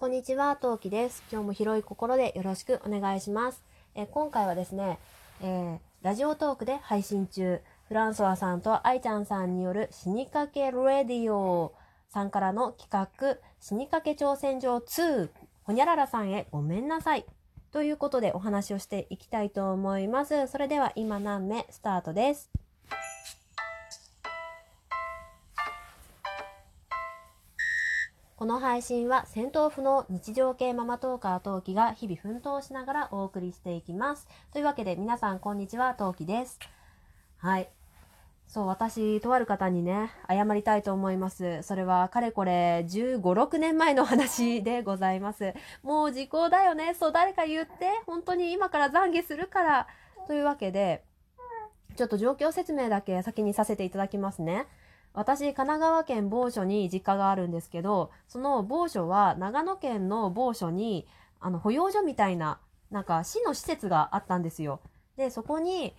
こんにちは、トウキです。今日も広い心でよろしくお願いします。え今回はですね、えーラジオトークで配信中、フランソワさんとアイちゃんさんによる死にかけレディオさんからの企画、死にかけ挑戦状2、ほにゃららさんへごめんなさい。ということでお話をしていきたいと思います。それでは今何目スタートです。この配信は戦闘不能日常系ママトーカートウキが日々奮闘しながらお送りしていきます。というわけで皆さんこんにちは、トウキです。はい。そう、私、とある方にね、謝りたいと思います。それは、かれこれ、15、6年前の話でございます。もう時効だよね。そう、誰か言って。本当に今から懺悔するから。というわけで、ちょっと状況説明だけ先にさせていただきますね。私、神奈川県某所に実家があるんですけど、その某所は長野県の某所に、あの、保養所みたいな、なんか市の施設があったんですよ。で、そこに、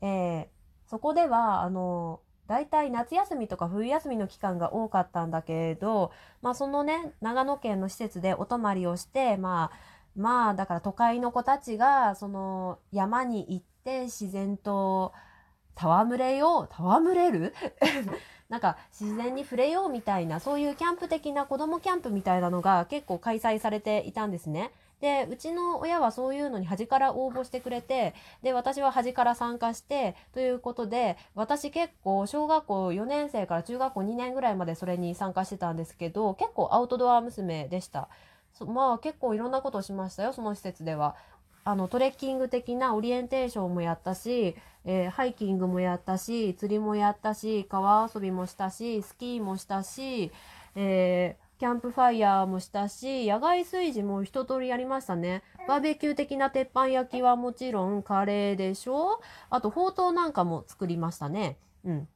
えーそこでは、あの、大体夏休みとか冬休みの期間が多かったんだけど、まあそのね、長野県の施設でお泊まりをして、まあ、まあだから都会の子たちが、その山に行って自然と戯れよう、戯れる？なんか自然に触れようみたいな、そういうキャンプ的な子供キャンプみたいなのが結構開催されていたんですね。で、うちの親はそういうのに端から応募してくれて、で、私は端から参加して、ということで、私結構小学校4年生から中学校2年ぐらいまでそれに参加してたんですけど、結構アウトドア娘でした。まあ結構いろんなことをしましたよ、その施設では。あの、トレッキング的なオリエンテーションもやったし、えーハイキングもやったし、釣りもやったし、川遊びもしたし、スキーもしたし、えーキャンプファイヤーもしたし、野外炊事も一通りやりましたね。バーベキュー的な鉄板焼きはもちろんカレーでしょ？あと、ほうとうなんかも作りましたね。うん。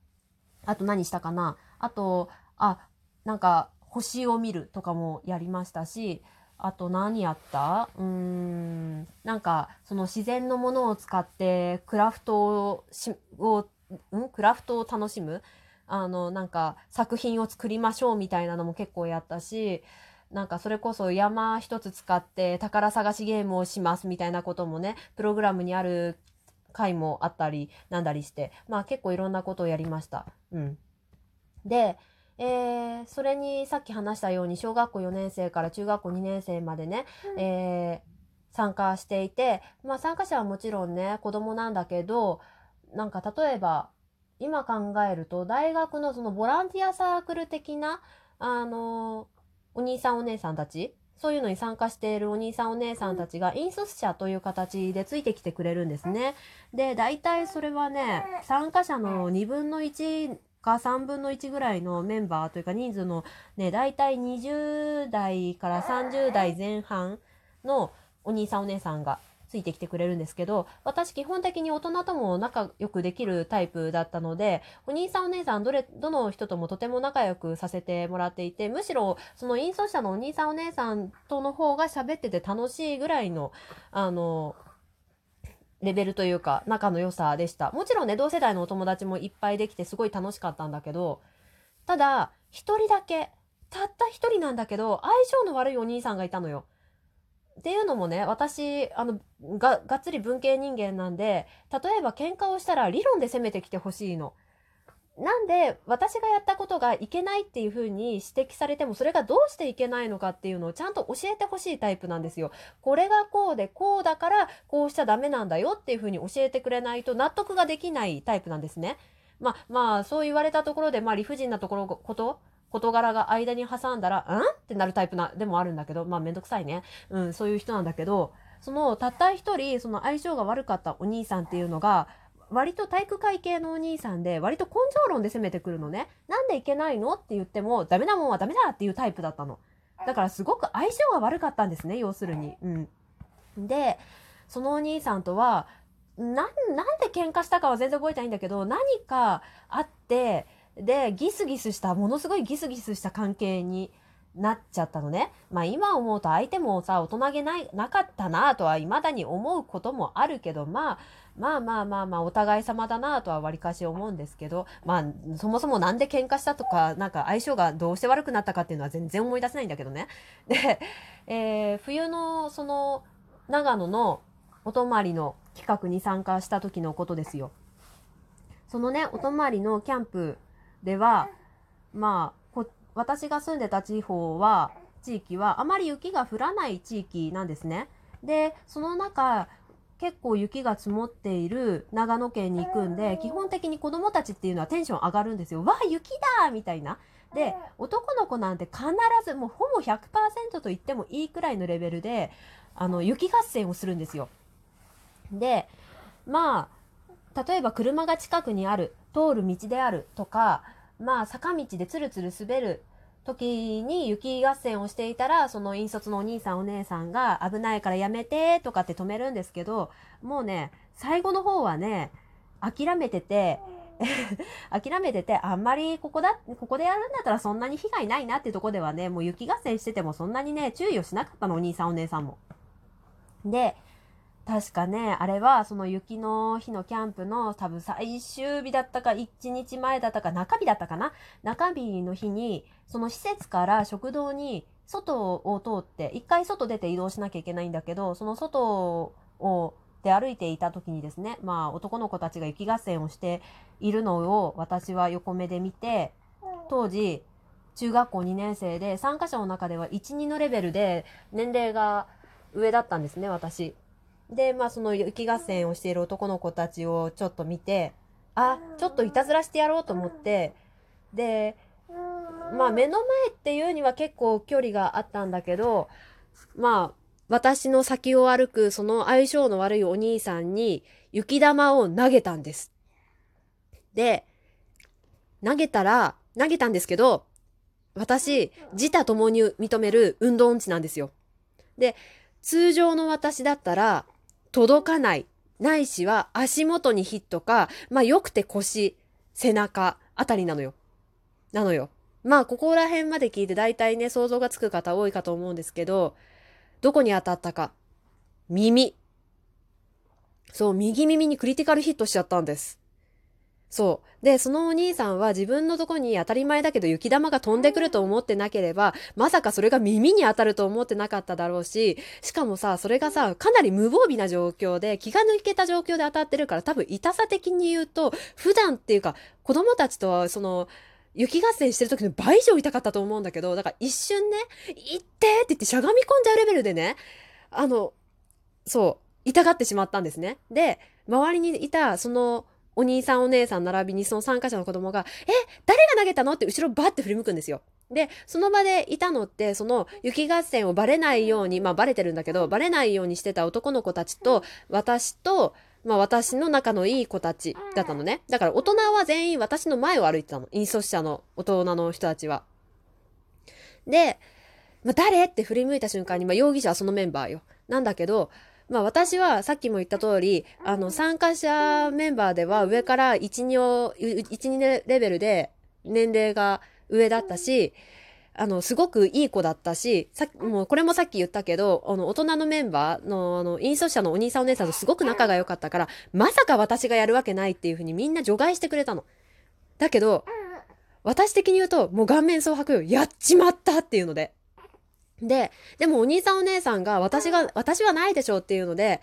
あと何したかな？あと、あ、なんか、星を見るとかもやりましたし、あと何やった？うーん、なんか、その自然のものを使ってクラフトをし、を、ん？クラフトを楽しむ？あの、なんか、作品を作りましょうみたいなのも結構やったし、なんかそれこそ山一つ使って宝探しゲームをしますみたいなこともね、プログラムにある回もあったりなんだりして、まあ結構いろんなことをやりました。うん。で、えーそれにさっき話したように小学校4年生から中学校2年生までね、えー参加していて、まあ参加者はもちろんね、子供なんだけど、なんか例えば、今考えると、大学のそのボランティアサークル的な、あのお兄さんお姉さんたち、そういうのに参加しているお兄さんお姉さんたちが引率者という形でついてきてくれるんですね。で、大体それはね、参加者の2分の1か3分の1ぐらいのメンバーというか人数のね、大体20代から30代前半のお兄さんお姉さんがついてきてくれるんですけど、私基本的に大人とも仲良くできるタイプだったので、お兄さんお姉さんどれ、どの人ともとても仲良くさせてもらっていて、むしろその引率者のお兄さんお姉さんとの方が喋ってて楽しいぐらいの、あの、レベルというか仲の良さでした。もちろんね、同世代のお友達もいっぱいできてすごい楽しかったんだけど、ただ、一人だけ、たった一人なんだけど、相性の悪いお兄さんがいたのよ。っていうのもね、私、あの、が、がっつり文系人間なんで、例えば喧嘩をしたら理論で攻めてきてほしいの。なんで、私がやったことがいけないっていう風に指摘されても、それがどうしていけないのかっていうのをちゃんと教えてほしいタイプなんですよ。これがこうで、こうだから、こうしちゃダメなんだよっていう風に教えてくれないと納得ができないタイプなんですね。まあ、まあ、そう言われたところで、まあ、理不尽なところ、こと、事柄が間に挟んだら、ん？ってなるタイプな、でもあるんだけど、まあめんどくさいね。うん、そういう人なんだけど、その、たった一人、その相性が悪かったお兄さんっていうのが、割と体育会系のお兄さんで、割と根性論で攻めてくるのね。なんでいけないのって言っても、ダメなもんはダメだっていうタイプだったの。だからすごく相性が悪かったんですね、要するに。うん。で、そのお兄さんとは、なん、なんで喧嘩したかは全然覚えてないんだけど、何かあって、で、ギスギスした、ものすごいギスギスした関係になっちゃったのね。まあ今思うと相手もさ、大人げないなかったなとは未だに思うこともあるけど、まあ、まあまあまあまあお互い様だなとはわりかし思うんですけど、まあそもそもなんで喧嘩したとか、なんか相性がどうして悪くなったかっていうのは全然思い出せないんだけどね。で、えー、冬のその長野のお泊まりの企画に参加した時のことですよ。そのね、お泊まりのキャンプでは、まあ、私が住んでた地方は、地域はあまり雪が降らない地域なんですね。で、その中、結構雪が積もっている長野県に行くんで、基本的に子供たちっていうのはテンション上がるんですよ。わあ、雪だみたいな。で、男の子なんて必ず、もうほぼ100%と言ってもいいくらいのレベルで、あの、雪合戦をするんですよ。で、まあ、例えば車が近くにある、通る道であるとか、まあ、坂道でつるつる滑る時に雪合戦をしていたら、その引率のお兄さんお姉さんが危ないからやめてとかって止めるんですけど、もうね、最後の方はね、諦めてて、諦めてて、あんまりここだ、ここでやるんだったらそんなに被害ないなってとこではね、もう雪合戦しててもそんなにね、注意をしなかったの、お兄さんお姉さんも。で、確かね、あれはその雪の日のキャンプの多分最終日だったか、1日前だったか、中日だったかな？中日の日に、その施設から食堂に外を通って、一回外出て移動しなきゃいけないんだけど、その外をで歩いていた時にですね、まあ男の子たちが雪合戦をしているのを私は横目で見て、当時、中学校2年生で参加者の中では1、2のレベルで年齢が上だったんですね、私。で、まあその雪合戦をしている男の子たちをちょっと見て、あ、ちょっといたずらしてやろうと思って、で、まあ目の前っていうには結構距離があったんだけど、まあ私の先を歩くその相性の悪いお兄さんに雪玉を投げたんです。で、投げたら、投げたんですけど、私、自他共に認める運動音痴なんですよ。で、通常の私だったら、届かない。ないしは足元にヒットか、まあ良くて腰、背中あたりなのよ。なのよ。まあここら辺まで聞いて大体ね、想像がつく方多いかと思うんですけど、どこに当たったか。耳。そう、右耳にクリティカルヒットしちゃったんです。そう。で、そのお兄さんは自分のとこに当たり前だけど雪玉が飛んでくると思ってなければ、まさかそれが耳に当たると思ってなかっただろうし、しかもさ、それがさ、かなり無防備な状況で、気が抜けた状況で当たってるから、多分痛さ的に言うと、普段っていうか、子供たちとは、その、雪合戦してる時の倍以上痛かったと思うんだけど、だから一瞬ね、行ってって言ってしゃがみ込んじゃうレベルでね、あの、そう、痛がってしまったんですね。で、周りにいた、その、お兄さんお姉さん並びにその参加者の子供が、え、誰が投げたの？って後ろバッて振り向くんですよ。で、その場でいたのって、その雪合戦をバレないように、まあバレてるんだけど、バレないようにしてた男の子たちと、私と、まあ私の仲のいい子たちだったのね。だから大人は全員私の前を歩いてたの。引率者の大人の人たちは。で、まあ、誰？って振り向いた瞬間に、まあ容疑者はそのメンバーよ。なんだけど、まあ私はさっきも言った通り、あの参加者メンバーでは上から1、2を、1、2レベルで年齢が上だったし、あの、すごくいい子だったし、さもうこれもさっき言ったけど、あの、大人のメンバーの、あの、引率者のお兄さんお姉さんとすごく仲が良かったから、まさか私がやるわけないっていうふうにみんな除外してくれたの。だけど、私的に言うと、もう顔面蒼白よ。やっちまったっていうので。で、でもお兄さんお姉さんが私が、私はないでしょうっていうので、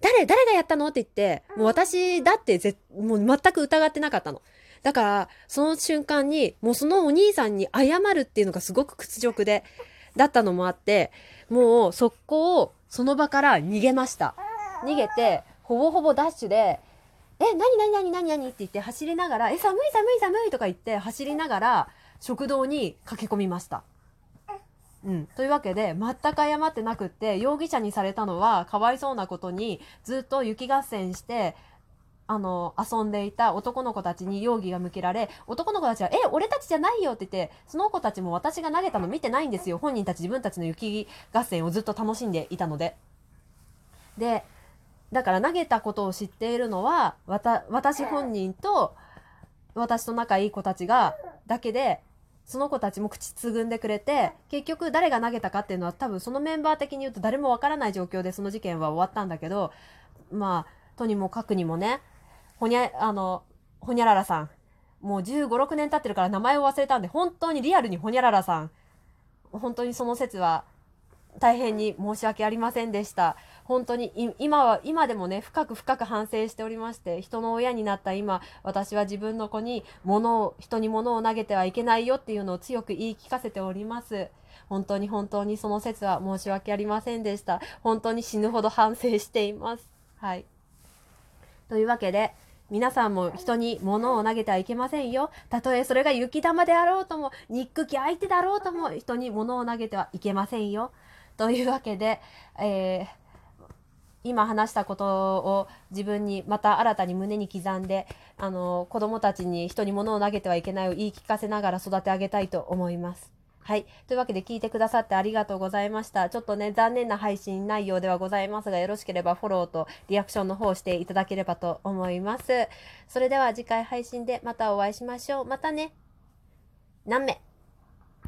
誰誰がやったのって言って、もう私だってぜ、もう全く疑ってなかったの。だから、その瞬間に、もうそのお兄さんに謝るっていうのがすごく屈辱で、だったのもあって、もう速攻、その場から逃げました。逃げて、ほぼほぼダッシュで、え、なになになになになにって言って走りながら、え、寒い寒い寒いとか言って走りながら、食堂に駆け込みました。うん、というわけで全く謝ってなくって容疑者にされたのはかわいそうなことにずっと雪合戦してあの遊んでいた男の子たちに容疑が向けられ男の子たちは「え俺たちじゃないよ」って言ってその子たちも私が投げたの見てないんですよ本人たち自分たちの雪合戦をずっと楽しんでいたので。でだから投げたことを知っているのは私本人と私と仲いい子たちがだけでその子たちも口つぐんでくれて結局誰が投げたかっていうのは多分そのメンバー的に言うと誰もわからない状況でその事件は終わったんだけどまあとにもかくにもねほにゃあのほにゃららさんもう1 5 6年経ってるから名前を忘れたんで本当にリアルにほにゃららさん本当にその説は大変に申し訳ありませんでした。本当に今は今でもね深く深く反省しておりまして人の親になった今私は自分の子に物を人に物を投げてはいけないよっていうのを強く言い聞かせております本当に本当にその説は申し訳ありませんでした本当に死ぬほど反省していますはいというわけで皆さんも人に物を投げてはいけませんよ。たとえそれが雪玉であろうとも、憎き相手だろうとも、人に物を投げてはいけませんよ。というわけで、えー今話したことを自分にまた新たに胸に刻んであの子供たちに人に物を投げてはいけないを言い聞かせながら育て上げたいと思います。はい。というわけで聞いてくださってありがとうございました。ちょっとね、残念な配信内容ではございますが、よろしければフォローとリアクションの方をしていただければと思います。それでは次回配信でまたお会いしましょう。またね。何名？